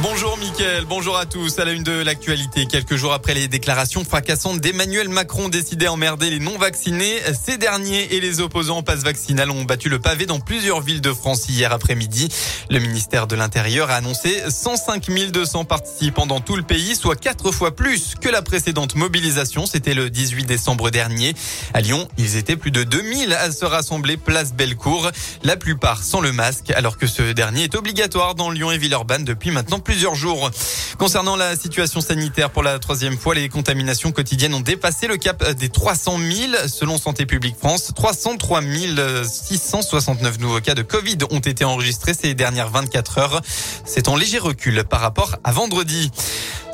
Bonjour Mickaël, bonjour à tous. À la une de l'actualité, quelques jours après les déclarations fracassantes d'Emmanuel Macron décidé à emmerder les non-vaccinés, ces derniers et les opposants au pass vaccinal ont battu le pavé dans plusieurs villes de France hier après-midi. Le ministère de l'Intérieur a annoncé 105 200 participants dans tout le pays, soit quatre fois plus que la précédente mobilisation. C'était le 18 décembre dernier. À Lyon, ils étaient plus de 2000 à se rassembler place Bellecour, la plupart sans le masque, alors que ce dernier est obligatoire dans Lyon et Villeurbanne depuis maintenant plusieurs jours. Concernant la situation sanitaire, pour la troisième fois, les contaminations quotidiennes ont dépassé le cap des 300 000 selon Santé publique France. 303 669 nouveaux cas de Covid ont été enregistrés ces dernières 24 heures. C'est en léger recul par rapport à vendredi.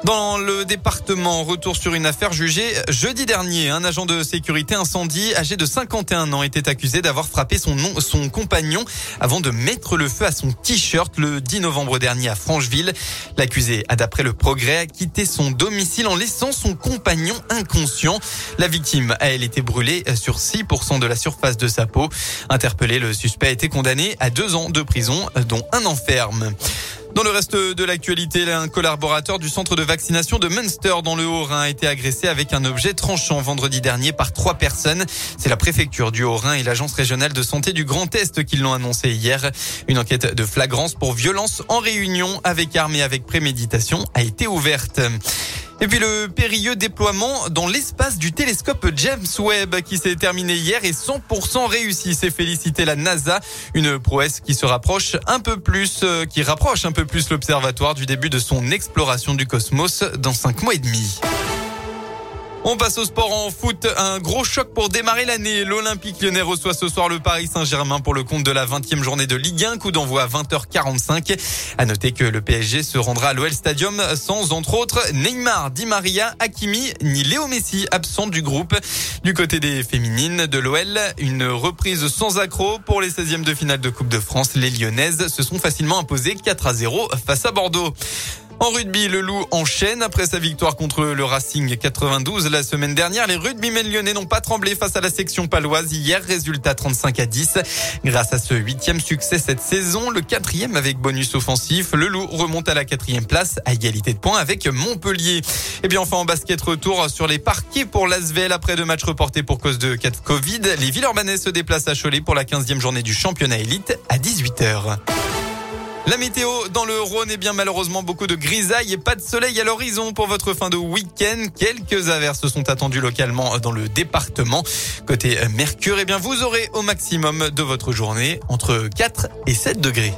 Dans le département, retour sur une affaire jugée jeudi dernier. Un agent de sécurité incendie âgé de 51 ans était accusé d'avoir frappé son, nom, son compagnon avant de mettre le feu à son t-shirt le 10 novembre dernier à Francheville. L'accusé a d'après le progrès quitté son domicile en laissant son compagnon inconscient. La victime a elle été brûlée sur 6% de la surface de sa peau. Interpellé, le suspect a été condamné à deux ans de prison dont un enferme. Dans le reste de l'actualité, un collaborateur du centre de vaccination de Münster dans le Haut-Rhin a été agressé avec un objet tranchant vendredi dernier par trois personnes. C'est la préfecture du Haut-Rhin et l'agence régionale de santé du Grand Est qui l'ont annoncé hier. Une enquête de flagrance pour violence en réunion avec armes et avec préméditation a été ouverte. Et puis le périlleux déploiement dans l'espace du télescope James Webb qui s'est terminé hier est 100% réussi. C'est félicité la NASA, une prouesse qui se rapproche un peu plus, euh, qui rapproche un peu plus l'observatoire du début de son exploration du cosmos dans cinq mois et demi. On passe au sport en foot. Un gros choc pour démarrer l'année. L'Olympique lyonnais reçoit ce soir le Paris Saint-Germain pour le compte de la 20e journée de Ligue 1. Coup d'envoi à 20h45. À noter que le PSG se rendra à l'OL Stadium sans, entre autres, Neymar, Di Maria, Hakimi, ni Léo Messi, absent du groupe. Du côté des féminines de l'OL, une reprise sans accroc pour les 16e de finale de Coupe de France. Les Lyonnaises se sont facilement imposées 4 à 0 face à Bordeaux. En rugby, le Loup enchaîne après sa victoire contre le Racing 92 la semaine dernière. Les rugbymen lyonnais n'ont pas tremblé face à la section paloise hier. Résultat 35 à 10. Grâce à ce huitième succès cette saison, le quatrième avec bonus offensif, le Loup remonte à la quatrième place à égalité de points avec Montpellier. Et bien enfin en basket retour sur les parquets pour l'Asvel après deux matchs reportés pour cause de 4 Covid. Les Villeurbanais se déplacent à Cholet pour la 15e journée du championnat élite à 18h. La météo dans le Rhône est bien malheureusement beaucoup de grisailles et pas de soleil à l'horizon pour votre fin de week-end. Quelques averses sont attendues localement dans le département. Côté Mercure, eh bien vous aurez au maximum de votre journée entre 4 et 7 degrés.